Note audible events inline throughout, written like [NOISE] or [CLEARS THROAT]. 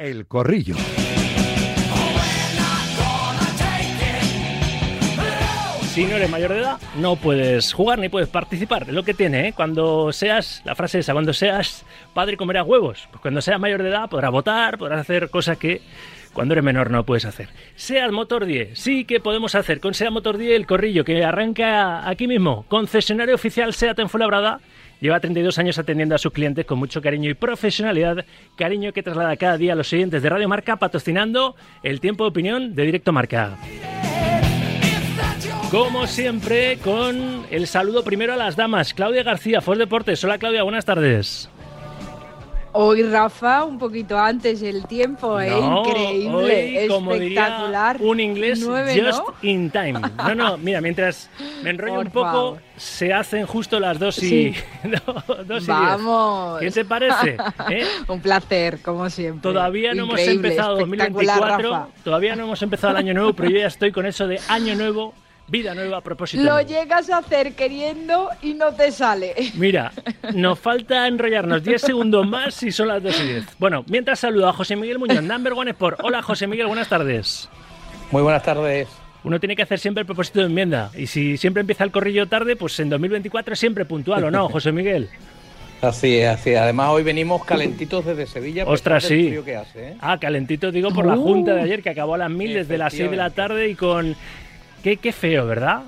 El Corrillo. Si no eres mayor de edad, no puedes jugar ni puedes participar. Es lo que tiene, ¿eh? Cuando seas, la frase esa, cuando seas padre comerás huevos. Pues cuando seas mayor de edad podrás votar, podrás hacer cosas que cuando eres menor no puedes hacer. SEAT Motor 10, sí que podemos hacer con SEAT Motor 10 el corrillo que arranca aquí mismo. Concesionario oficial SEAT en Fuenlabrada. Lleva 32 años atendiendo a sus clientes con mucho cariño y profesionalidad, cariño que traslada cada día a los siguientes de Radio Marca, patrocinando el tiempo de opinión de Directo Marca. Como siempre, con el saludo primero a las damas. Claudia García, Fos Deportes. Hola Claudia, buenas tardes. Hoy, Rafa, un poquito antes el tiempo, ¿eh? increíble, espectacular. un inglés just in time. No, no, mira, mientras me enrollo un poco, se hacen justo las dos y, [LAUGHS] dos Vamos. ¿Qué te parece? [LAUGHS] ¿Eh? un placer, como siempre. Todavía no hemos empezado 2024, todavía no hemos empezado el año nuevo, pero yo ya estoy con eso de año nuevo Vida nueva a propósito. Lo llegas a hacer queriendo y no te sale. [LAUGHS] Mira, nos falta enrollarnos 10 segundos más y son las 2 y 10. Bueno, mientras saludo a José Miguel Muñoz, Number One Sport. Hola José Miguel, buenas tardes. Muy buenas tardes. Uno tiene que hacer siempre el propósito de enmienda. Y si siempre empieza el corrillo tarde, pues en 2024 siempre puntual, ¿o no, [LAUGHS] José Miguel? Así es, así es. Además, hoy venimos calentitos desde Sevilla. Ostras, sí. ¿eh? Ah, calentitos, digo, por la uh. junta de ayer, que acabó a las mil desde las 6 de la tarde y con Qué, qué feo, ¿verdad?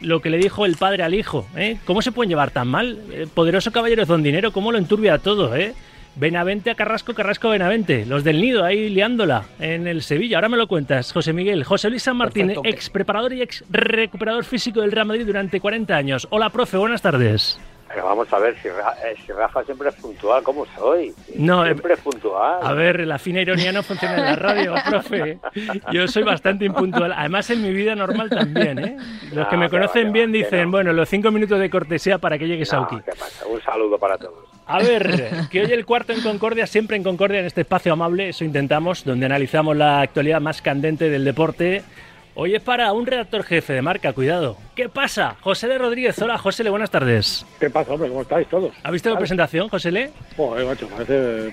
Lo que le dijo el padre al hijo, ¿eh? ¿Cómo se pueden llevar tan mal? El poderoso caballero es don dinero, ¿cómo lo enturbia todo, eh? Benavente a Carrasco, Carrasco a Benavente. Los del Nido ahí liándola en el Sevilla. Ahora me lo cuentas, José Miguel. José Luis San Martín, ex preparador y ex recuperador físico del Real Madrid durante 40 años. Hola, profe, buenas tardes. Pero vamos a ver, si, eh, Rafa, siempre es puntual, ¿cómo soy? No, siempre es puntual. A ver, la fina ironía no funciona en la radio, [LAUGHS] profe. Yo soy bastante impuntual. Además, en mi vida normal también, ¿eh? Los que me conocen bien dicen, bueno, los cinco minutos de cortesía para que llegue Sauki. Un saludo para todos. A ver, [LAUGHS] que hoy el cuarto en Concordia, siempre en Concordia, en este espacio amable, eso intentamos, donde analizamos la actualidad más candente del deporte Hoy es para un redactor jefe de marca, cuidado. ¿Qué pasa? José de Rodríguez, hola José, buenas tardes. ¿Qué pasa, hombre? ¿Cómo estáis todos? ¿Ha visto la presentación, José Le? Joder, macho, parece,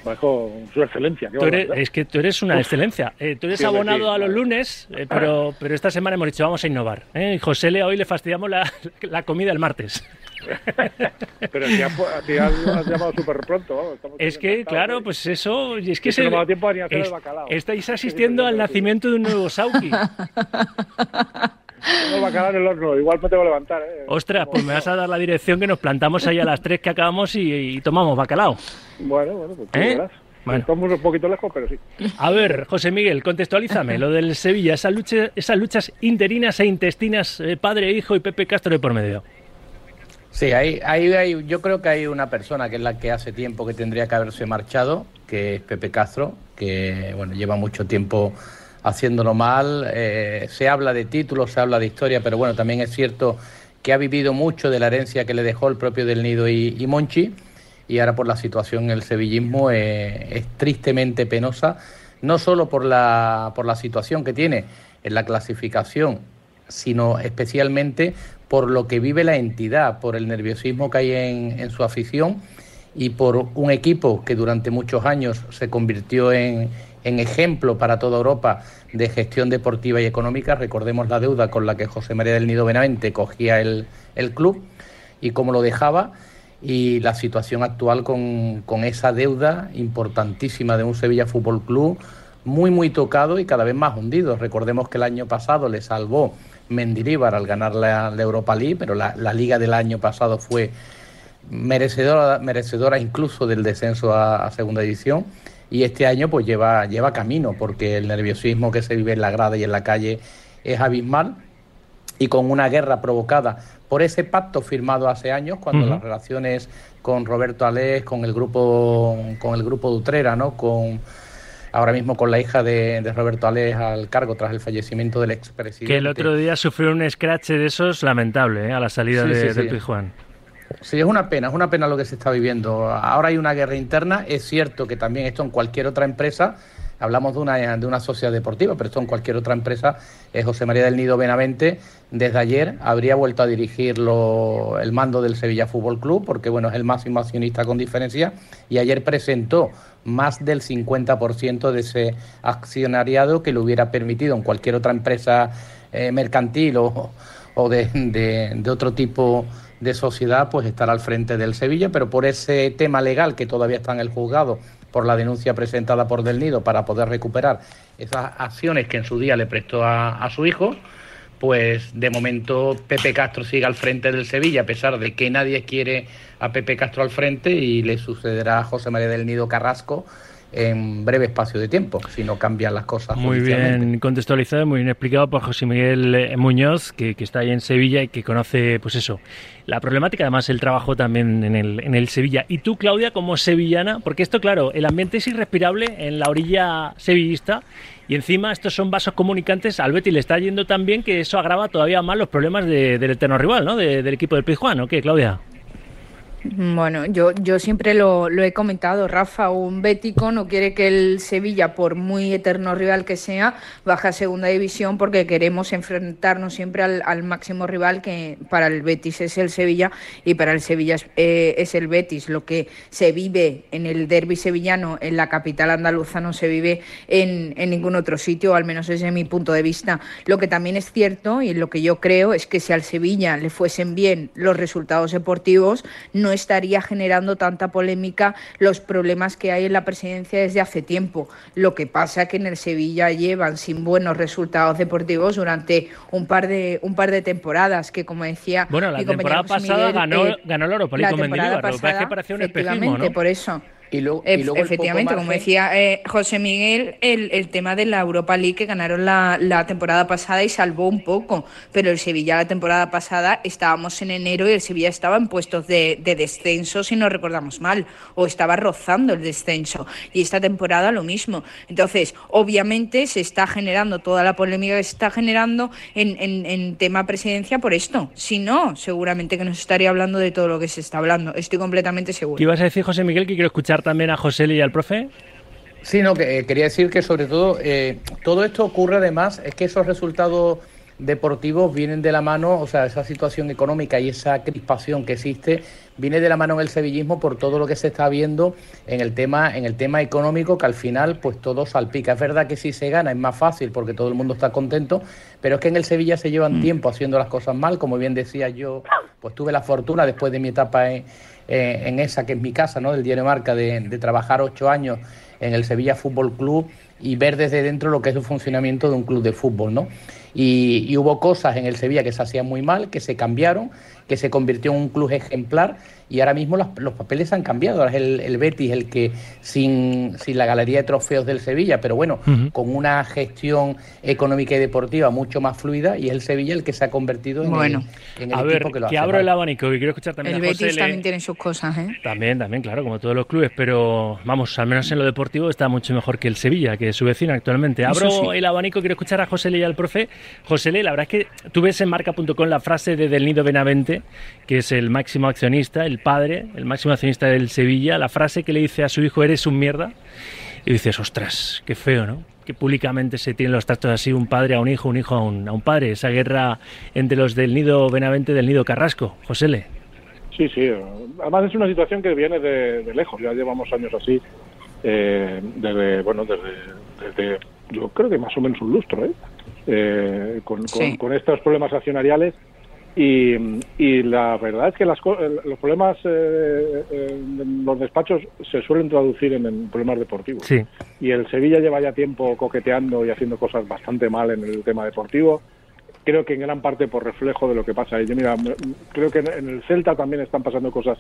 su excelencia. es que tú eres una excelencia. Eh, tú eres abonado a los lunes, eh, pero, pero esta semana hemos dicho vamos a innovar. ¿eh? Y José Le, hoy le fastidiamos la, [LAUGHS] la comida el martes. [LAUGHS] Pero si has, llamado súper pronto. es que, claro, pues eso. Es que, se, no tiempo a hacer el bacalao. Estáis asistiendo al nacimiento de un nuevo Sauki. [LAUGHS] Tengo bacalao en el horno, igual me tengo que levantar. ¿eh? Ostras, pues me vas a dar la dirección que nos plantamos ahí a las 3 que acabamos y, tomamos bacalao. Bueno, bueno, pues tú ¿Eh? Bueno. Estamos un poquito lejos, pero sí. A ver, José Miguel, contextualízame lo del Sevilla, esas luchas, esas luchas interinas e intestinas, eh, padre, hijo y Pepe Castro de por medio. Sí, hay, hay, yo creo que hay una persona que es la que hace tiempo que tendría que haberse marchado, que es Pepe Castro, que bueno lleva mucho tiempo haciéndolo mal. Eh, se habla de títulos, se habla de historia, pero bueno, también es cierto que ha vivido mucho de la herencia que le dejó el propio Del Nido y, Monchi, y ahora por la situación en el sevillismo eh, es tristemente penosa, no solo por la, por la situación que tiene en la clasificación, sino especialmente por lo que vive la entidad, por el nerviosismo que hay en, su afición y por un equipo que durante muchos años se convirtió en, ejemplo para toda Europa de gestión deportiva y económica. Recordemos la deuda con la que José María del Nido Benavente cogía el, club y cómo lo dejaba y la situación actual con, con, esa deuda importantísima de un Sevilla Fútbol Club muy muy tocado y cada vez más hundido. Recordemos que el año pasado le salvó Mendilibar al ganar la, Europa League, pero la, liga del año pasado fue merecedora, merecedora incluso del descenso a, segunda edición y este año pues lleva, lleva camino porque el nerviosismo que se vive en la grada y en la calle es abismal y con una guerra provocada por ese pacto firmado hace años cuando las relaciones con Roberto Alés, con el grupo con el grupo Dutrera, ¿no? con ahora mismo con la hija de, Roberto Alex al cargo tras el fallecimiento del expresidente. Que el otro día sufrió un scratch de esos lamentable ¿eh? a la salida de, sí, Pijuán. Sí, es una pena, es una pena lo que se está viviendo. Ahora hay una guerra interna, es cierto que también esto en cualquier otra empresa hablamos de una, de una sociedad deportiva, pero esto en cualquier otra empresa, es José María del Nido Benavente, desde ayer habría vuelto a dirigir el mando del Sevilla Fútbol Club, porque bueno, es el máximo accionista con diferencia, y ayer presentó más del 50% de ese accionariado que le hubiera permitido en cualquier otra empresa eh, mercantil o, o de, de, otro tipo de sociedad, pues estar al frente del Sevilla, pero por ese tema legal que todavía está en el juzgado, por la denuncia presentada por Del Nido para poder recuperar esas acciones que en su día le prestó a, a su hijo, pues de momento Pepe Castro sigue al frente del Sevilla, a pesar de que nadie quiere a Pepe Castro al frente y le sucederá a José María del Nido Carrasco en breve espacio de tiempo, si no cambian las cosas. Muy bien contextualizado, muy bien explicado por José Miguel eh, Muñoz, que, está ahí en Sevilla y que conoce, pues eso, la problemática, además el trabajo también en el, en el Sevilla. Y tú, Claudia, como sevillana, porque esto, claro, el ambiente es irrespirable en la orilla sevillista y encima estos son vasos comunicantes. Al Betty le está yendo tan bien que eso agrava todavía más los problemas del eterno rival, ¿no? del equipo del Pizjuán, ¿no? ¿Qué, Claudia? Bueno, yo, yo siempre lo, lo, he comentado, Rafa, un bético no quiere que el Sevilla, por muy eterno rival que sea, baje a segunda división porque queremos enfrentarnos siempre al, al máximo rival que para el Betis es el Sevilla y para el Sevilla es, eh, es el Betis. Lo que se vive en el derby sevillano, en la capital andaluza, no se vive en, en ningún otro sitio, al menos desde mi punto de vista. Lo que también es cierto y lo que yo creo es que si al Sevilla le fuesen bien los resultados deportivos, no no estaría generando tanta polémica los problemas que hay en la presidencia desde hace tiempo. Lo que pasa que en el Sevilla llevan sin buenos resultados deportivos durante un par de un par de temporadas, que como decía bueno, la temporada pasada ganó, eh, ganó el Oro la temporada pasada, que por eso. Y luego, efectivamente, como decía eh, José Miguel, el, el, tema de la Europa League que ganaron la, la, temporada pasada y salvó un poco, pero el Sevilla la temporada pasada estábamos en enero y el Sevilla estaba en puestos de, de descenso, si no recordamos mal, o estaba rozando el descenso. Y esta temporada lo mismo. Entonces, obviamente se está generando toda la polémica que se está generando en, en, en tema presidencia por esto. Si no, seguramente que nos estaría hablando de todo lo que se está hablando. Estoy completamente seguro. ¿Qué ibas a decir, José Miguel, que quiero escuchar también a José y al profe? Sí, no, que, eh, quería decir que sobre todo eh, todo esto ocurre además, es que esos resultados deportivos vienen de la mano, o sea, esa situación económica y esa crispación que existe viene de la mano en el sevillismo por todo lo que se está viendo en el tema en el tema económico que al final pues todo salpica. Es verdad que si se gana es más fácil porque todo el mundo está contento, pero es que en el Sevilla se llevan mm. tiempo haciendo las cosas mal, como bien decía yo, pues tuve la fortuna después de mi etapa en eh, en esa que es mi casa, ¿no? del diario Marca, de, trabajar ocho años en el Sevilla Fútbol Club y ver desde dentro lo que es el funcionamiento de un club de fútbol, ¿no? Y, y, hubo cosas en el Sevilla que se hacían muy mal, que se cambiaron, que se convirtió en un club ejemplar y ahora mismo los, papeles han cambiado. Ahora es el, el, Betis el que, sin, sin la galería de trofeos del Sevilla, pero bueno, con una gestión económica y deportiva mucho más fluida, y es el Sevilla el que se ha convertido en el, en a ver, que abro el abanico, que quiero escuchar también el Betis también tiene sus cosas, ¿eh? También, también, claro, como todos los clubes, pero vamos, al menos en lo deportivo está mucho mejor que el Sevilla, que es su vecino actualmente. Abro el abanico, quiero escuchar a José Le y al profe. José Le, la verdad es que tú ves en marca.com la frase de Del Nido Benavente, que es el máximo accionista, el padre, el máximo accionista del Sevilla, la frase que le dice a su hijo, eres un mierda, y dices, ostras, qué feo, ¿no? Que públicamente se tienen los tratos así, un padre a un hijo, un hijo a un, a un padre, esa guerra entre los del nido Benavente del nido Carrasco. José Le. Sí, sí, además es una situación que viene de, lejos, ya llevamos años así, eh, desde, bueno, desde, yo creo que más o menos un lustro, ¿eh? eh con, con estos problemas accionariales y, y, la verdad es que las, los problemas eh, en los despachos se suelen traducir en, problemas deportivos. Sí. Y el Sevilla lleva ya tiempo coqueteando y haciendo cosas bastante mal en el tema deportivo. Creo que en gran parte por reflejo de lo que pasa ahí. Yo, mira, creo que en el Celta también están pasando cosas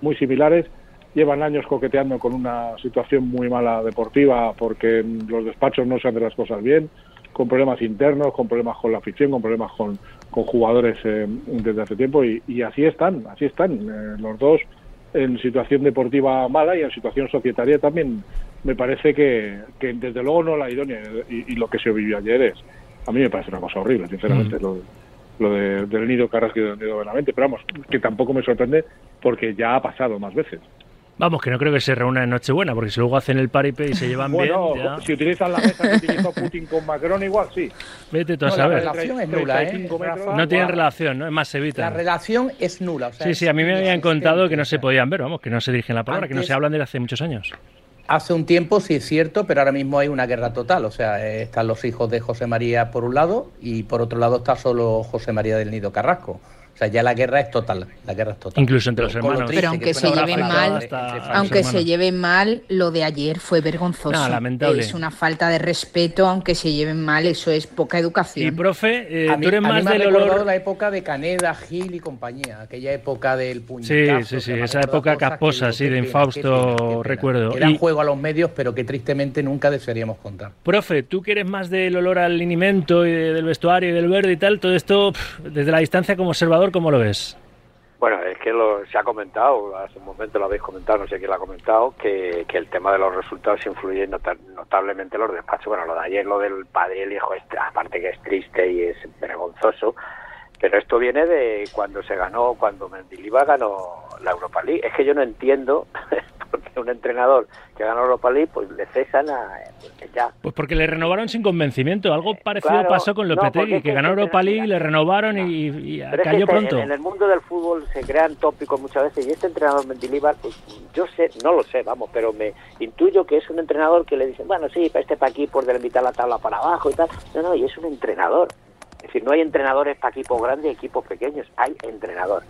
muy similares. Llevan años coqueteando con una situación muy mala deportiva porque los despachos no se hacen las cosas bien, con problemas internos, con problemas con la afición, con problemas con, con jugadores eh, desde hace tiempo y, así están, así están. Eh, los dos en situación deportiva mala y en situación societaria también. Me parece que, que desde luego no la idónea y, lo que se vivió ayer es a mí me parece una cosa horrible sinceramente mm. lo, lo de, del nido Carrasco y del nido Benavente pero vamos que tampoco me sorprende porque ya ha pasado más veces Vamos, que no creo que se reúna en Nochebuena, porque si luego hacen el paripé y se llevan Bueno, bien, ya... si utilizan la mesa que utilizó Putin con Macron, igual sí. Vete tú a No, la saber. relación es nula, ¿eh? 35 metros. Rafa? No tienen relación, ¿no? Es más, se La evitan. relación es nula. o sea, Sí, sí, a mí me habían contado que no se podían ver, vamos, que no se dirigen la palabra, que no se hablan desde hace muchos años. Hace un tiempo sí es cierto, pero ahora mismo hay una guerra total. O sea, están los hijos de José María por un lado y por otro lado está solo José María del Nido Carrasco. O sea, ya la guerra es total. La guerra es total. Incluso entre los lo hermanos. triste Pero aunque que se lleven mal. Aunque se lleven mal, lo de ayer fue vergonzoso. No, lamentable. Es una falta de respeto, aunque se lleven mal, eso es poca Y, educación. profe, eh, A mí, tú eres a mí más me ha del recordado olor... la época de Caneda, Gil y compañía, aquella época del puñetazo. Sí, sí, sí, me esa época casposa, sí, de Infausto, pena, pena. recuerdo. Que dan Y- juego a los medios, pero que tristemente nunca desearíamos contar. Profe, tú que eres más del olor al linimento y de- del vestuario y del verde y tal, todo esto, desde la distancia como observador, ¿cómo lo ves? Bueno, es que lo, se ha comentado, hace un momento lo habéis comentado, no sé quién lo ha comentado, que, que el tema de los resultados influye nota- notablemente en los despachos. Bueno, lo de ayer, lo del padre y el hijo, es, aparte que es triste y es vergonzoso, pero esto viene de cuando se ganó, cuando Mendilibar ganó la Europa League. Es que yo no entiendo [LAUGHS] por qué un entrenador que gana la Europa League, pues le cesan a pues ya. Pues porque le renovaron sin convencimiento. Algo parecido claro, pasó con no, Lopetegui, es que ganó Europa League, le renovaron y, y Pero es que cayó pronto. En, en el mundo del fútbol se crean tópicos muchas veces y este entrenador Mendilibar, pues yo sé, no lo sé, vamos, pero me intuyo que es un entrenador que le dicen, bueno, sí, para este para aquí, por delimitar la tabla para abajo y tal. No, no, y es un entrenador. Es decir, no hay entrenadores para equipos grandes y equipos pequeños, hay entrenador.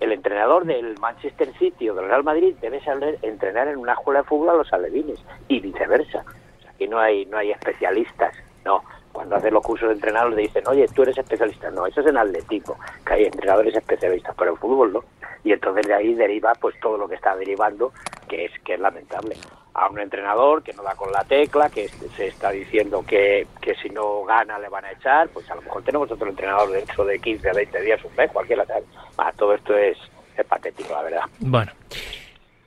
El entrenador del Manchester City o del Real Madrid debe saber entrenar en una escuela de fútbol a los alevines y viceversa. O aquí no hay, no hay especialistas, no. Cuando hacen los cursos de entrenador le dicen, oye, tú eres especialista. No, eso es en atletismo, que hay entrenadores especialistas, pero en fútbol no. Y entonces de ahí deriva pues todo lo que está derivando, que es que es lamentable. A un entrenador que no da con la tecla, que se está diciendo que, que si no gana le van a echar, pues a lo mejor tenemos otro entrenador dentro de 15 a 20 días, un mes, cualquiera. Ah, todo esto es, es patético, la verdad. Bueno,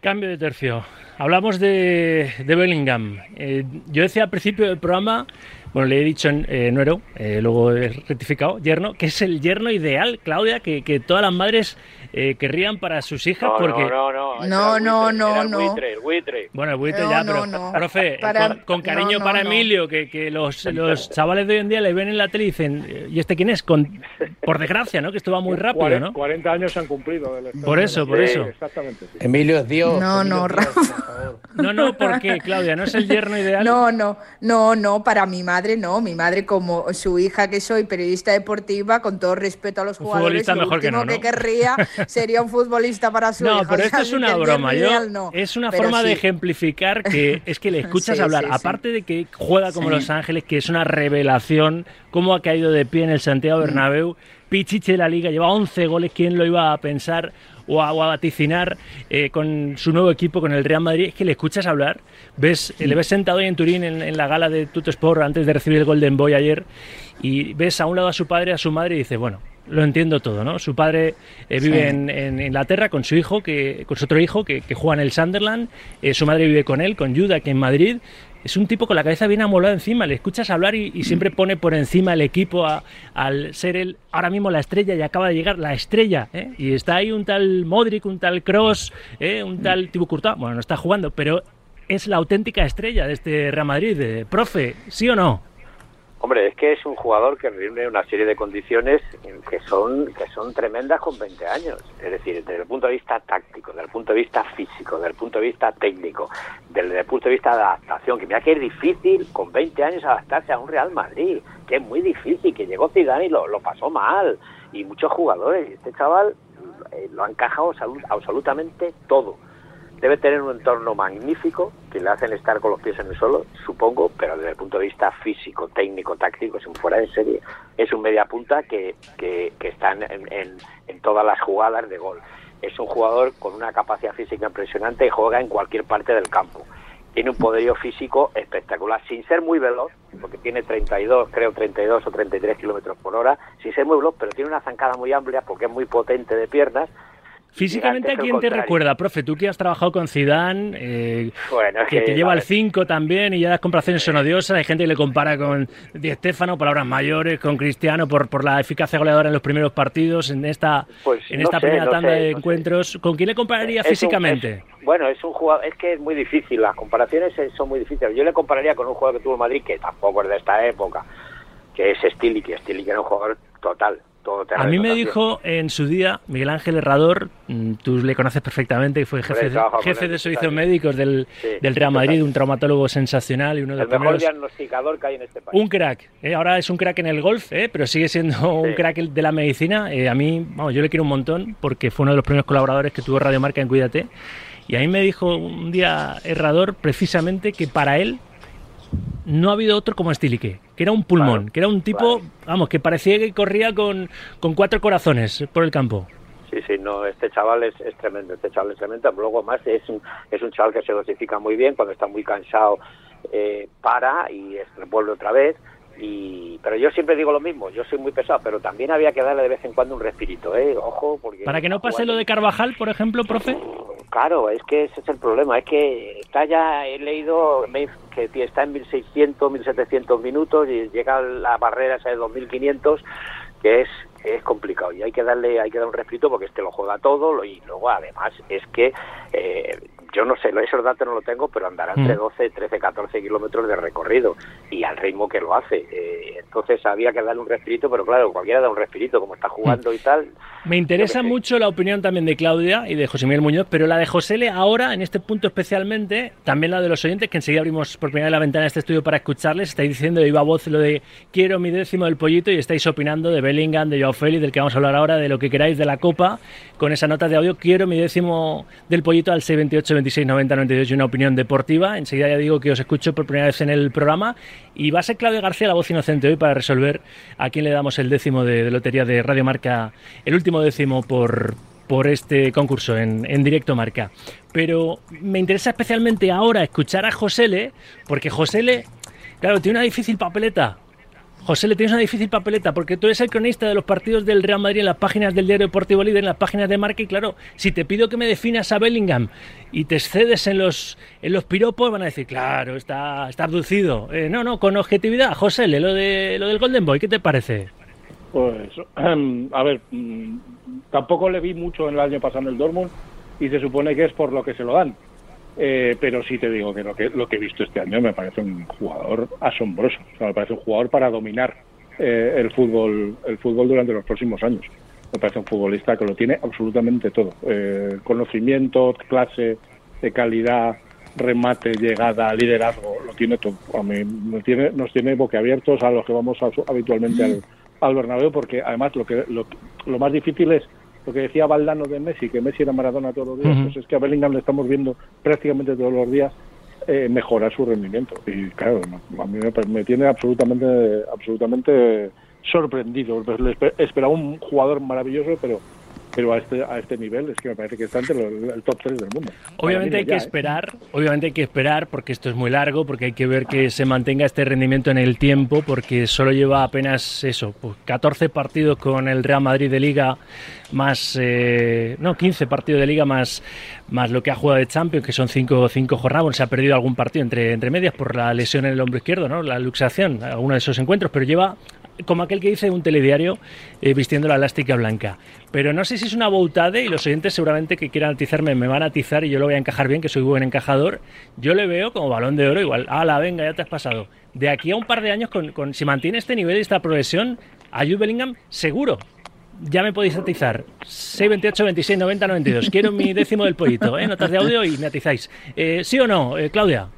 cambio de tercio. Hablamos de, de Bellingham. Eh, yo decía al principio del programa, bueno, le he dicho eh, nuero, eh, luego he rectificado, yerno, que es el yerno ideal, Claudia, que, que todas las madres eh, querrían para sus hijas, No, porque... no, no, no, No, no, buitre, no, el buitre, el buitre. Bueno, el buitre No, ya, no, pero, no. profe, eh, Para- con, con cariño no, no, para no. Emilio, que, que los, los chavales de hoy en día le ven en la tele y dicen, eh, ¿y este quién es? Con, por desgracia, ¿no? Que esto va muy rápido, 40, ¿no? 40 años se han cumplido. Por eso, por eso. Exactamente. sí. Emilio es Dios. No, Emilio no, Rafa. [LAUGHS] favor. No, no, ¿por qué, Claudia? ¿No es el yerno ideal? No, no, no, no, para mi madre no. Mi madre, como su hija que soy, periodista deportiva, con todo respeto a los Un jugadores, futbolista lo mejor que último no, ¿no? que querría sería un futbolista para su No, hija. pero O esto sea, es una broma. Yo, ideal, no. es una Pero forma de ejemplificar que [LAUGHS] es que le escuchas Sí, hablar. sí, sí. Aparte de que juega como Sí. Los Ángeles, que es una revelación, cómo ha caído de pie en el Santiago Mm. Bernabéu. Pichiche de la Liga, lleva 11 goles. ¿Quién lo iba a pensar o a, o a vaticinar eh, con su nuevo equipo, con el Real Madrid? Es que le escuchas hablar. ves Le ves sentado ahí en Turín, en, en la gala de Tuttosport, antes de recibir el Golden Boy ayer, y ves a un lado a su padre, a su madre, y dices, bueno, lo entiendo todo, ¿no? Su padre eh, vive Sí. en, en Inglaterra con su hijo, que, con su otro hijo, que, que juega en el Sunderland. eh, su madre vive con él, con Judah, que en Madrid. Es un tipo con la cabeza bien amolada encima. Le escuchas hablar y, siempre pone por encima el equipo al ser él ahora mismo la estrella y acaba de llegar la estrella. ¿eh? Y está ahí un tal Modric, un tal Cross, un tal Thibaut Courtois. Bueno, no está jugando, pero es la auténtica estrella de este Real Madrid. eh, profe, ¿sí o no? Hombre, es que es un jugador que reúne una serie de condiciones que son que son tremendas con 20 años. Es decir, desde el punto de vista táctico, desde el punto de vista físico, desde el punto de vista técnico, desde el punto de vista de adaptación. Que mira que es difícil con 20 años adaptarse a un Real Madrid, que es muy difícil, que llegó Zidane y lo, lo pasó mal. Y muchos jugadores. Este chaval eh, lo ha encajado absolu- absolutamente todo. Debe tener un entorno magnífico que le hacen estar con los pies en el suelo, supongo, pero desde el punto de vista físico, técnico, táctico, es un fuera de serie. Es un media punta que, que, que está en, en- en todas las jugadas de gol. Es un jugador con una capacidad física impresionante y juega en cualquier parte del campo. Tiene un poderío físico espectacular, sin ser muy veloz, porque tiene 32, creo 32 o 33 kilómetros por hora, sin ser muy veloz, pero tiene una zancada muy amplia porque es muy potente de piernas Físicamente, ¿a quién te recuerda, profe? Tú que has trabajado con Zidane, eh, que, te lleva al 5 también y ya las comparaciones son odiosas. Hay gente que le compara con Di Stefano, palabras mayores, con Cristiano por, por la eficacia goleadora en los primeros partidos, en esta, Pues en no esta sé, primera no tanda sé, de no sé. encuentros. ¿Con quién le compararía Es un- físicamente? es- bueno, es un jugador, es que es muy difícil, las comparaciones son muy difíciles. Yo le compararía con un jugador que tuvo Madrid, que tampoco es de esta época, que es Stilic, Stilic era un jugador total, todo A mí me dijo en su día Miguel Ángel Herrador, mm, tú le conoces perfectamente, que fue jefe, jefe de muchos servicios médicos del, Sí, del Real Madrid, un traumatólogo sensacional y uno de los mejor primeros diagnosticador que hay en este país. Un crack, ¿eh? ahora es un crack en el golf, ¿eh? pero sigue siendo un crack de la medicina. Eh, a mí, vamos, yo le quiero un montón porque fue uno de los primeros colaboradores que tuvo Radio Marca en Cuídate. Y a mí me dijo un día Herrador precisamente que para él no ha habido otro como Stilique, que era un pulmón, que era un tipo, vamos, que parecía que corría con, con cuatro corazones por el campo. Sí, sí, no, este chaval es, es tremendo, este chaval es tremendo. Luego más es un, es un chaval que se dosifica muy bien, cuando está muy cansado eh, para y vuelve otra vez. Y, pero yo siempre digo lo mismo, yo soy muy pesado, pero también había que darle de vez en cuando un respirito, ¿eh? Ojo, porque... Para que no pase lo de Carvajal, por ejemplo, profe. Claro, es que ese es el problema, es que está ya, he leído que está en 1600, 1700 minutos y llega a la barrera esa de 2500, que es es complicado y hay que darle hay que dar un respiro porque este lo juega todo y luego además es que eh, yo no sé, esos datos no lo tengo, pero andará entre Mm. 12, 13, 14 kilómetros de recorrido y al ritmo que lo hace. Eh, entonces había que darle un respirito, pero claro, cualquiera da un respirito, como está jugando y tal. Me interesa sé. mucho la opinión también de Claudia y de José Miguel Muñoz, pero la de José Le ahora, en este punto especialmente, también la de los oyentes, que enseguida abrimos por primera vez la ventana de este estudio para escucharles, estáis diciendo de viva voz lo de quiero mi décimo del pollito y estáis opinando de Bellingham, de Joao Félix, del que vamos a hablar ahora, de lo que queráis de la Copa, con esa nota de audio, quiero mi décimo del pollito al 628 26 90 92 y una opinión deportiva. Enseguida ya digo que os escucho por primera vez en el programa y va a ser Claudia García la voz inocente hoy para resolver a quién le damos el décimo de, de lotería de Radio Marca, el último décimo por, por este concurso en, en directo Marca. Pero me interesa especialmente ahora escuchar a Josele, porque Josele, claro, tiene una difícil papeleta. José, le tienes una difícil papeleta porque tú eres el cronista de los partidos del Real Madrid en las páginas del Diario Deportivo Líder, en las páginas de marca y claro, si te pido que me definas a Bellingham y te excedes en los en los piropos, van a decir, claro, está, está abducido. Eh, no, no, con objetividad. José, lo, de, lo del Golden Boy, ¿qué te parece? Pues, [CLEARS THROAT] a ver, mm, tampoco le vi mucho en el año pasado en el Dortmund y se supone que es por lo que se lo dan. Eh, pero sí te digo que lo, que lo que he visto este año me parece un jugador asombroso. O sea, me parece un jugador para dominar eh, el fútbol el fútbol durante los próximos años. Me parece un futbolista que lo tiene absolutamente todo. Eh, conocimiento, clase, de calidad, remate, llegada, liderazgo, lo tiene todo. A mí nos tiene, nos tiene boquiabiertos a los que vamos a- habitualmente al, al Bernabéu porque además lo que lo, lo más difícil es lo que decía Valdano de Messi, que Messi era Maradona todos los días, pues es que a Bellingham le estamos viendo prácticamente todos los días eh, mejorar su rendimiento. Y claro, a mí me, me tiene absolutamente absolutamente sorprendido. Pues esperaba un jugador maravilloso, pero pero a este a este nivel es que me parece que está entre los- el top 3 del mundo. Obviamente hay que ya, ¿eh? esperar, obviamente hay que esperar porque esto es muy largo, porque hay que ver que se mantenga este rendimiento en el tiempo, porque solo lleva apenas eso, pues 14 partidos con el Real Madrid de Liga, más, eh, no, 15 partidos de Liga más, más lo que ha jugado de Champions, que son 5 cinco jornadas, Bueno, se ha perdido algún partido entre, entre medias por la lesión en el hombro izquierdo, ¿no? la luxación, alguno de esos encuentros, pero lleva como aquel que dice un telediario eh, vistiendo la elástica blanca. Pero no sé si es una boutade y los oyentes seguramente que quieran atizarme me van a atizar y yo lo voy a encajar bien, que soy buen encajador. Yo le veo como balón de oro igual. la venga, ya te has pasado. De aquí a un par de años, con, si mantiene este nivel y esta progresión, a Jude Bellingham seguro. Ya me podéis atizar. 628, 26, 90, 92. Quiero mi décimo del pollito, ¿eh? Notas de audio y me atizáis. Eh, ¿Sí o no, eh, Claudia?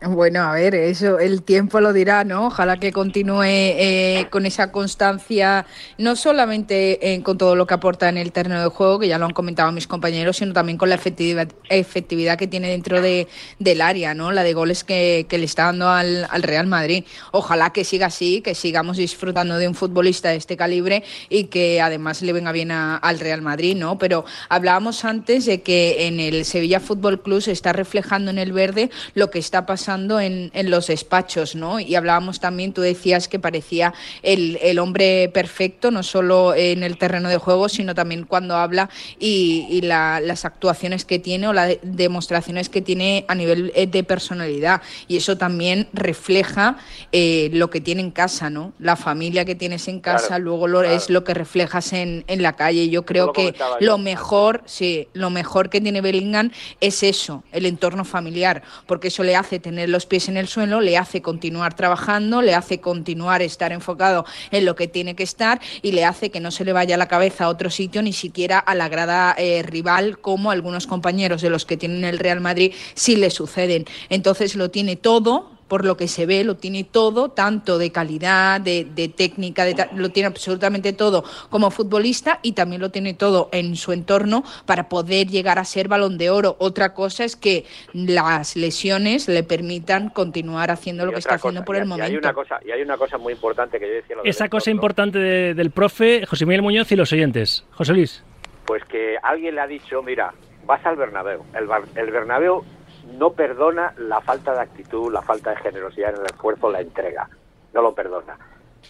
Bueno, a ver, eso el tiempo lo dirá, ¿no? Ojalá que continúe eh, con esa constancia, no solamente eh, con todo lo que aporta en el terreno de juego, que ya lo han comentado mis compañeros, sino también con la efectividad, efectividad que tiene dentro de, del área, ¿no? La de goles que, le está dando al, al Real Madrid. Ojalá que siga así, que sigamos disfrutando de un futbolista de este calibre y que además le venga bien a- al Real Madrid, ¿no? Pero hablábamos antes de que en el Sevilla Fútbol Club se está reflejando en el verde lo que está pasando pasando en, los despachos, ¿no? Y hablábamos también, tú decías que parecía el, hombre perfecto, no solo en el terreno de juego, sino también cuando habla y, las actuaciones que tiene o las demostraciones que tiene a nivel eh, de personalidad. Y eso también refleja eh, lo que tiene en casa, ¿no? La familia que tienes en casa, luego lo, es lo que reflejas en, en la calle. Yo creo que lo mejor, sí, lo mejor que tiene Bellingham es eso, el entorno familiar, porque eso le hace tener los pies en el suelo, le hace continuar trabajando, le hace continuar estar enfocado en lo que tiene que estar y le hace que no se le vaya la cabeza a otro sitio, ni siquiera a la grada eh, rival, como algunos compañeros de los que tienen el Real Madrid sí le suceden. Entonces lo tiene todo, por lo que se ve, lo tiene todo, tanto de calidad, de, técnica, lo tiene absolutamente todo como futbolista y también lo tiene todo en su entorno para poder llegar a ser balón de oro. Otra cosa es que las lesiones le permitan continuar haciendo lo que está haciendo por el momento. Y hay, una cosa, y hay una cosa muy importante que yo decía. Esa cosa importante del profe José Miguel Muñoz y los oyentes. José Luis. Pues que alguien le ha dicho, mira, vas al Bernabéu. El, el Bernabéu no perdona la falta de actitud, la falta de generosidad en el esfuerzo, la entrega. No lo perdona.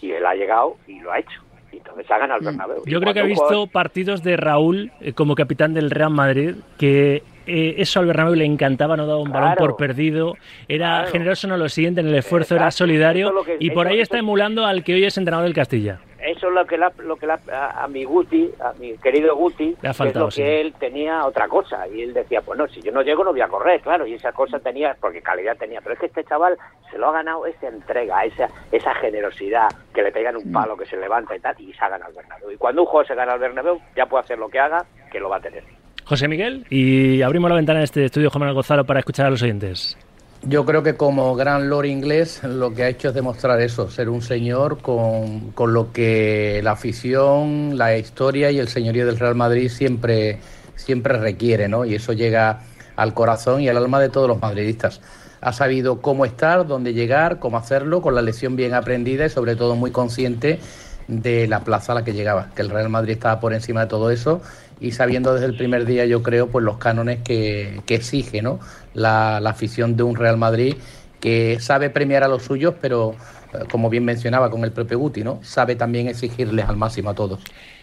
Y él ha llegado y lo ha hecho. Y entonces hagan al mm. Bernabéu. Yo creo que ha visto partidos de Raúl eh, como capitán del Real Madrid que eh, eso al Bernabéu le encantaba, no daba un balón por perdido, era generoso no lo siguiente en el esfuerzo, era solidario y por ahí está emulando al que hoy es entrenador del Castilla eso es lo que lo que a, mi Guti, a mi querido Guti, es lo que él tenía otra cosa. Y él decía, pues no, si yo no llego no voy a correr, claro. Y esa cosa tenía, porque calidad tenía. Pero es que este chaval se lo ha ganado esa entrega, esa, esa generosidad, que le pegan un mm. palo, que se levanta y tal, y se ha ganado el Bernabéu. Y cuando un juego se gana al Bernabéu, ya puede hacer lo que haga, que lo va a tener. José Miguel, y abrimos la ventana de este estudio Juan Gonzalo para escuchar a los oyentes. Yo creo que como gran lord inglés lo que ha hecho es demostrar eso, ser un señor con, con, lo que la afición, la historia y el señorío del Real Madrid siempre, siempre requiere, ¿no? Y eso llega al corazón y al alma de todos los madridistas. Ha sabido cómo estar, dónde llegar, cómo hacerlo, con la lección bien aprendida y sobre todo muy consciente de la plaza a la que llegaba, que el Real Madrid estaba por encima de todo eso y sabiendo desde el primer día, yo creo, pues los cánones que, que exige ¿no? la, afición de un Real Madrid que sabe premiar a los suyos, pero eh, como bien mencionaba con el propio Guti, ¿no? sabe también exigirles al máximo a todos.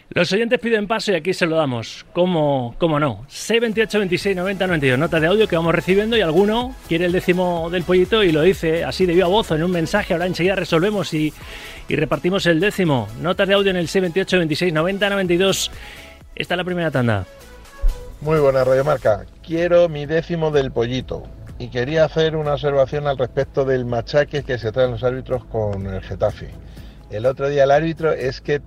Los oyentes piden paso y aquí se lo damos. ¿Cómo, cómo no? 628 26 90 92. Notas de audio que vamos recibiendo y alguno quiere el décimo del pollito y lo dice así de viva voz en un mensaje. Ahora enseguida resolvemos y, y repartimos el décimo. Notas de audio en el 628 26 90 92. Esta es la primera tanda. Muy buena, Radio Marca. Quiero mi décimo del pollito. Y quería hacer una observación al respecto del machaque que se traen los árbitros con el Getafe. El otro día el árbitro es que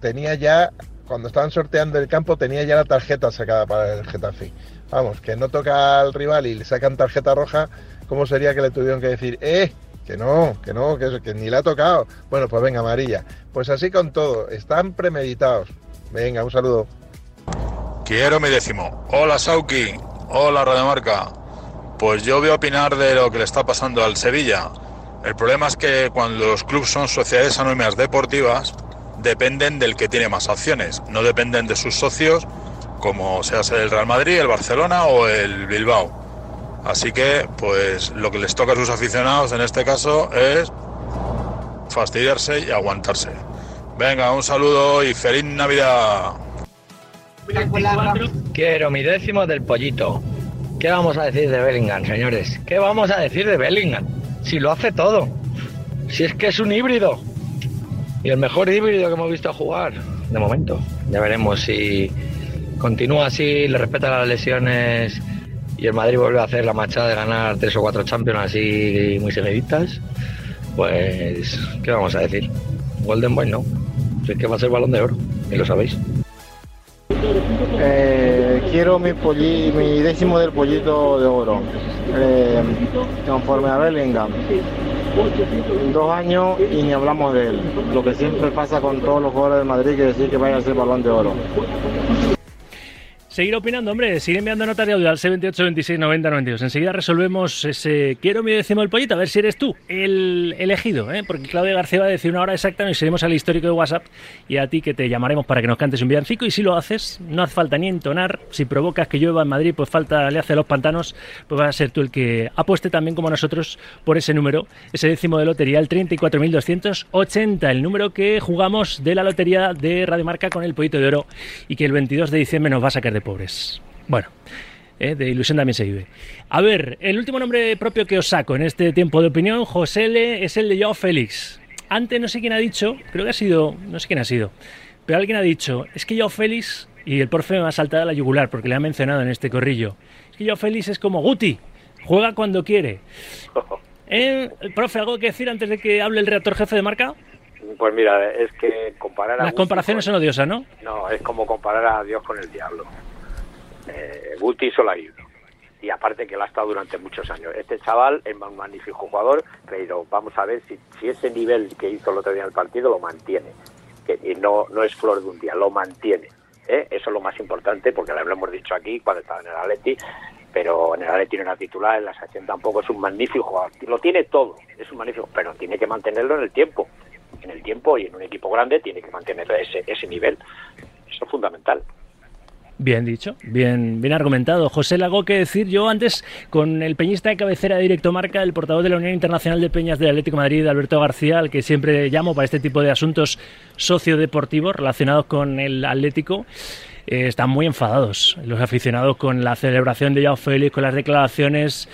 tenía ya, cuando estaban sorteando el campo, tenía ya la tarjeta sacada para el Getafe. Vamos, que no toca al rival y le sacan tarjeta roja, ¿cómo sería que le tuvieron que decir, eh, que no, que no, que, que ni le ha tocado? Bueno, pues venga, amarilla. Pues así con todo, están premeditados. Venga, un saludo. Quiero mi décimo. Hola Sauki. Hola Radiomarca. Pues yo voy a opinar de lo que le está pasando al Sevilla. El problema es que cuando los clubes son sociedades anónimas deportivas, dependen del que tiene más acciones, no dependen de sus socios, como sea el Real Madrid, el Barcelona o el Bilbao. Así que, pues lo que les toca a sus aficionados en este caso es fastidiarse y aguantarse. Venga, un saludo y feliz Navidad. Quiero mi décimo del pollito. ¿Qué vamos a decir de Bellingham, señores? ¿Qué vamos a decir de Bellingham? Si lo hace todo. Si es que es un híbrido. Y el mejor híbrido que hemos visto jugar. De momento. Ya veremos si continúa así, le respeta las lesiones y el Madrid vuelve a hacer la machada de ganar tres o cuatro Champions así muy seguiditas. Pues, ¿qué vamos a decir? Golden Boy no. Es que va a ser balón de oro, y lo sabéis. Eh, quiero mi, mi décimo del pollito de oro, eh, conforme a Bellingham. Dos años y ni hablamos de él. Lo que siempre pasa con todos los jugadores de Madrid que decir que vaya a ser balón de oro. Seguir opinando, hombre, sigue enviando notas de audio al 78 26 90 92. Enseguida resolvemos ese quiero mi décimo del pollito, a ver si eres tú el elegido, ¿eh? porque Claudia García va a decir una hora exacta, nos iremos al histórico de WhatsApp y a ti que te llamaremos para que nos cantes un villancico y si lo haces, no hace falta ni entonar, si provocas que llueva en Madrid, pues falta le hace a los pantanos, pues vas a ser tú el que apueste también como nosotros por ese número, ese décimo de lotería, el 34.280, el número que jugamos de la lotería de Radio Marca con el pollito de oro y que el 22 de diciembre nos va a sacar de pobres. Bueno, eh, de ilusión también se vive. A ver, el último nombre propio que os saco en este tiempo de opinión, José L, es el de Joao Félix. Antes no sé quién ha dicho, creo que ha sido, no sé quién ha sido, pero alguien ha dicho, es que Joao Félix, y el profe me va a saltar a la yugular porque le ha mencionado en este corrillo, es que Joao Félix es como Guti, juega cuando quiere. [LAUGHS] ¿Eh? Profe, ¿algo que decir antes de que hable el reactor jefe de marca? Pues mira, es que comparar a Las comparaciones con- son odiosas, ¿no? No, es como comparar a Dios con el diablo. Eh, Guti solo hay uno. Y aparte que él ha estado durante muchos años. Este chaval es un magnífico jugador, pero vamos a ver si, si ese nivel que hizo el otro día en el partido lo mantiene. Y no, no es flor de un día, lo mantiene. ¿eh? Eso es lo más importante, porque lo hemos dicho aquí cuando estaba en el Atleti, pero en el Atleti no era titular, en la sección tampoco es un magnífico jugador. Lo tiene todo, es un magnífico, pero tiene que mantenerlo en el tiempo. En el tiempo y en un equipo grande tiene que mantener ese, ese nivel. Eso es fundamental. Bien dicho, bien, bien argumentado. José Lago, que decir yo antes con el peñista de cabecera de Directo Marca, el portavoz de la Unión Internacional de Peñas del Atlético de Madrid, Alberto García, al que siempre llamo para este tipo de asuntos sociodeportivos relacionados con el Atlético. eh, están muy enfadados los aficionados con la celebración de Joao Félix, con las declaraciones.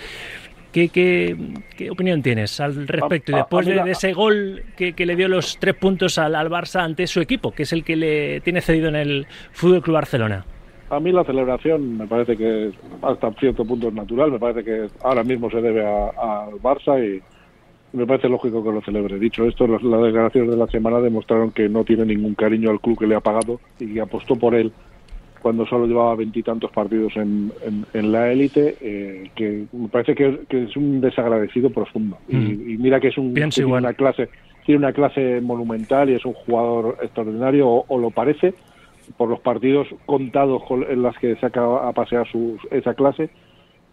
¿Qué, qué, qué opinión tienes al respecto? Y después de, ese gol que, que le dio los tres puntos al, al Barça ante su equipo, que es el que le tiene cedido en el Fútbol Club Barcelona. A mí la celebración me parece que hasta cierto punto es natural, me parece que ahora mismo se debe al Barça y me parece lógico que lo celebre. Dicho esto, las, las declaraciones de la semana demostraron que no tiene ningún cariño al club que le ha pagado y que apostó por él cuando solo llevaba veintitantos partidos en, en- en la élite, eh, que me parece que, que es un desagradecido profundo. Y, Mm. y mira que es un tiene una clase tiene una clase monumental y es un jugador extraordinario o, o lo parece por los partidos contados con- en las que saca a pasear su, esa clase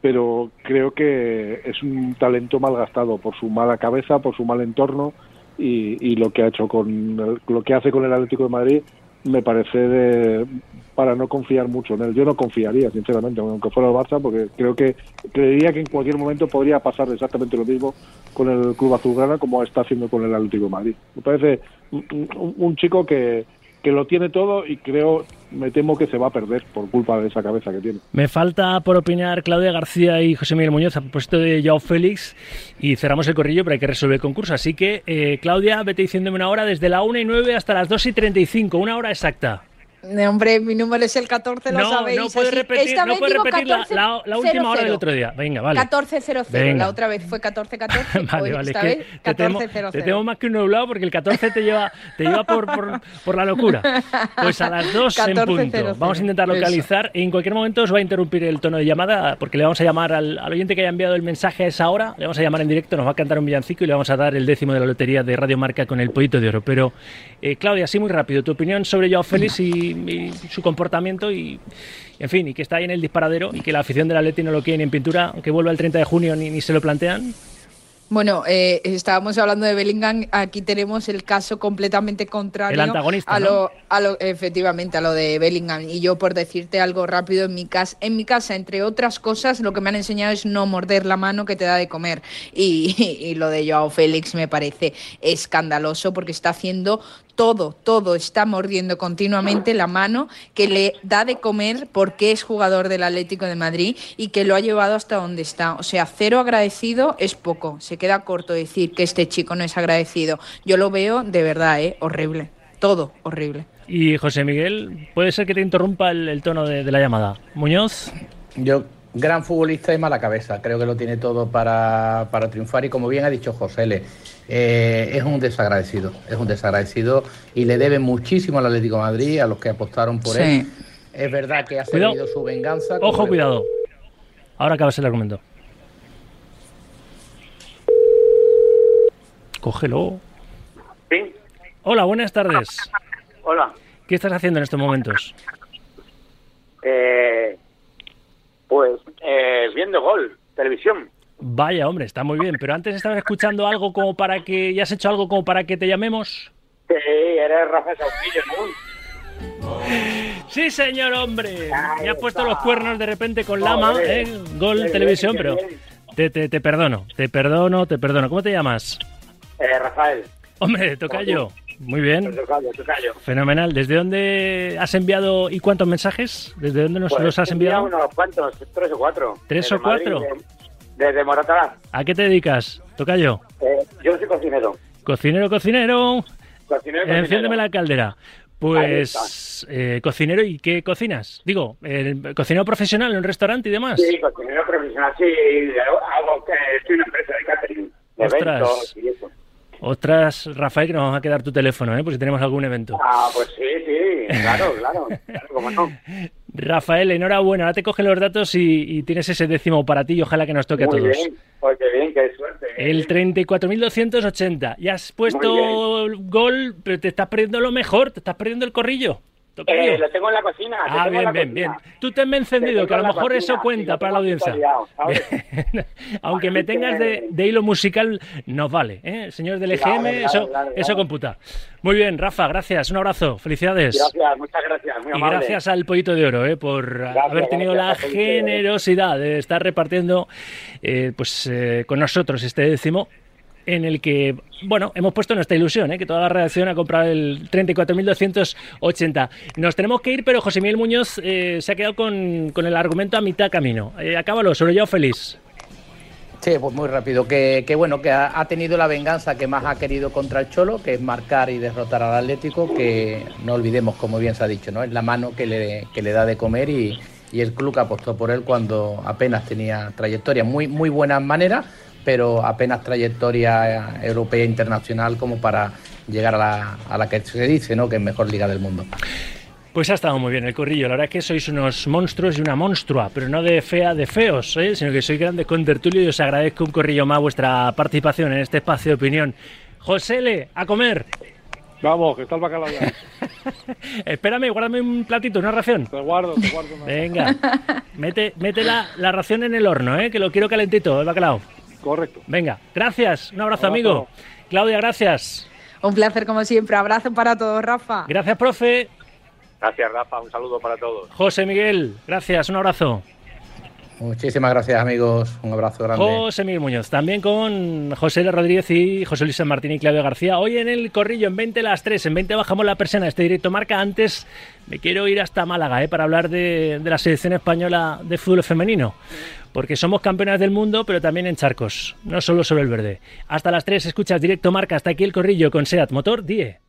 pero creo que es un talento mal gastado por su mala cabeza, por su mal entorno y, lo que ha hecho con el- lo que hace con el Atlético de Madrid me parece de, para no confiar mucho en él. Yo no confiaría, sinceramente, aunque fuera el Barça, porque creo que creería que en cualquier momento podría pasar exactamente lo mismo con el Club Azulgrana como está haciendo con el Atlético de Madrid. Me parece un chico que, que lo tiene todo y creo, me temo que se va a perder por culpa de esa cabeza que tiene. Me falta por opinar Claudia García y José Miguel Muñoz a propósito de Joao Félix y cerramos el corrillo, pero hay que resolver el concurso. Así que, eh, Claudia, vete diciéndome una hora desde la 1 y 9 hasta las 2 y 35, una hora exacta. No, hombre, mi número es el 14, lo no, sabéis. no puedes repetir, Esta no vez puedes repetir la, 14, la- la última hora del 00. otro día. Venga, vale. 14.00, Venga. la otra vez fue 14.14, [LAUGHS] Vale, vale, esta vez te tengo, 14.00. te tengo más que un nublado porque el 14 te lleva, te lleva por, por, por la locura. Pues a las [LAUGHS] 2 en 14.00. punto. Vamos a intentar Eso. localizar y en cualquier momento os va a interrumpir el tono de llamada porque le vamos a llamar al, al oyente que haya enviado el mensaje a esa hora, le vamos a llamar en directo, nos va a cantar un villancico y le vamos a dar el décimo de la lotería de Radio Marca con el pollito de oro. Pero, eh, Claudia, así muy rápido, tu opinión sobre Joao Félix y, y su comportamiento y, en fin, y que está ahí en el disparadero y que la afición del Atleti no lo quiere ni en pintura, aunque vuelva el 30 de junio ni, ni se lo plantean. Bueno, eh, estábamos hablando de Bellingham, aquí tenemos el caso completamente contrario El antagonista, a ¿no? lo, a lo- efectivamente a lo de Bellingham. Y yo por decirte algo rápido en mi casa, en mi casa, entre otras cosas, lo que me han enseñado es no morder la mano que te da de comer. Y, [LAUGHS] y lo de Joao Félix me parece escandaloso porque está haciendo todo, todo está mordiendo continuamente la mano que le da de comer porque es jugador del Atlético de Madrid y que lo ha llevado hasta donde está. O sea, cero agradecido es poco. Se queda corto decir que este chico no es agradecido. Yo lo veo de verdad, ¿eh? horrible. Todo horrible. Y José Miguel, puede ser que te interrumpa el, el tono de, de la llamada. Muñoz, Yo, gran futbolista y mala cabeza. Creo que lo tiene todo para, para triunfar. Y como bien ha dicho José L., eh, es un desagradecido. Es un desagradecido y le debe muchísimo al Atlético de Madrid, a los que apostaron por Sí. él. Es verdad que ha Cuidado. seguido su venganza. ojo, cuidado. Ahora acabas el argumento. Cógelo. Sí, Hola, buenas tardes. hola. ¿Qué estás haciendo en estos momentos? Eh, pues eh, viendo gol, televisión. Vaya, hombre, está muy bien. Pero antes estabas escuchando algo como para que... ¿Ya has hecho algo como para que te llamemos? Sí, eres Rafa Sauquillo, ¿no? [LAUGHS] Sí, señor, hombre. Ahí Me has puesto los cuernos de repente con Lama. ¿eh? Gol televisión, bien, pero te, te, te perdono, te perdono, te perdono. ¿Cómo te llamas? Eh, Rafael, Hombre, tocayo. Muy bien. tocayo, tocayo. Fenomenal. ¿Desde dónde has enviado y cuántos mensajes? ¿Desde dónde nos Pues, los has enviado unos cuantos, tres o cuatro. ¿Tres Desde o cuatro? Madrid, de- Desde Moratalá. ¿A qué te dedicas, tocayo? Eh, yo soy cocinero. Cocinero, cocinero. Cocinero, cocinero. Enciéndeme la caldera. Pues, eh, cocinero, ¿y qué cocinas? Digo, eh, cocinero profesional en un restaurante y demás. Sí, cocinero profesional, sí. Hago que estoy en una empresa de catering, de Ostras. eventos y eso. Ostras, Rafael, que nos vamos a quedar tu teléfono, ¿eh? Por si tenemos algún evento. Ah, pues sí, sí, claro, claro, claro, cómo no. [LAUGHS] Rafael, enhorabuena. Ahora te cogen los datos y, y tienes ese décimo para ti y ojalá que nos toque a Muy todos. bien, pues qué bien, qué suerte. El 34.280. Ya has puesto gol, pero te estás perdiendo lo mejor, te estás perdiendo el corrillo. Eh, lo tengo en la cocina. Ah, tengo bien, la bien, cocina. bien. Tú te me encendido, Te que a lo mejor eso cuenta para la audiencia. [LAUGHS] Aunque me tengas de, de hilo musical, nos vale. ¿eh? Señor del EGM, claro, eso, claro, eso computa. Muy bien, Rafa, gracias. Un abrazo. Felicidades. Gracias, muchas gracias, muy Y amable. gracias al Pollito de Oro eh, por haber tenido gracias la generosidad de estar repartiendo eh, pues, eh, con nosotros este décimo en el que, bueno, hemos puesto nuestra ilusión, ¿eh? que toda la redacción ha comprado el 34.280. Nos tenemos que ir, pero José Miguel Muñoz eh, se ha quedado con, con el argumento a mitad camino. Eh, acábalo, sobre yo feliz. Sí, pues muy rápido. Que, que bueno, que ha, ha tenido la venganza que más ha querido contra el Cholo, que es marcar y derrotar al Atlético, que no olvidemos, como bien se ha dicho, ¿no? Es la mano que le, que le da de comer y, y el club apostó por él cuando apenas tenía trayectoria. Muy, muy buenas maneras, pero apenas trayectoria europea e internacional como para llegar a la, a la que se dice, ¿no? Que es mejor liga del mundo. Pues ha estado muy bien el corrillo. La verdad es que sois unos monstruos y una monstrua, pero no de fea de feos, ¿eh? sino que sois grandes con tertulio y os agradezco un corrillo más vuestra participación en este espacio de opinión. Josele, a comer. Vamos, que está el bacalao ya. [LAUGHS] Espérame, guárdame un platito, una ración. Te guardo, te guardo. una- Venga, mete, mete la, la ración en el horno, ¿eh? que lo quiero calentito, el bacalao. Correcto. Venga, gracias, un abrazo, Abrazo. amigo. Claudia, gracias. Un placer como siempre. Abrazo para todos, Rafa. Gracias, profe. Gracias, Rafa, un saludo para todos. José Miguel, gracias, un abrazo. Muchísimas gracias, amigos. Un abrazo grande. José Miguel Muñoz, también con José L. Rodríguez y José Luis San Martín y Claudio García. Hoy en el Corrillo, en 20 las 3, en 20 bajamos la persiana, este directo marca. Antes me quiero ir hasta Málaga ¿eh? para hablar de, de la selección española de fútbol femenino. Porque somos campeonas del mundo, pero también en charcos, no solo sobre el verde. Hasta las 3 escuchas directo marca, hasta aquí el Corrillo con SEAT Motor 10.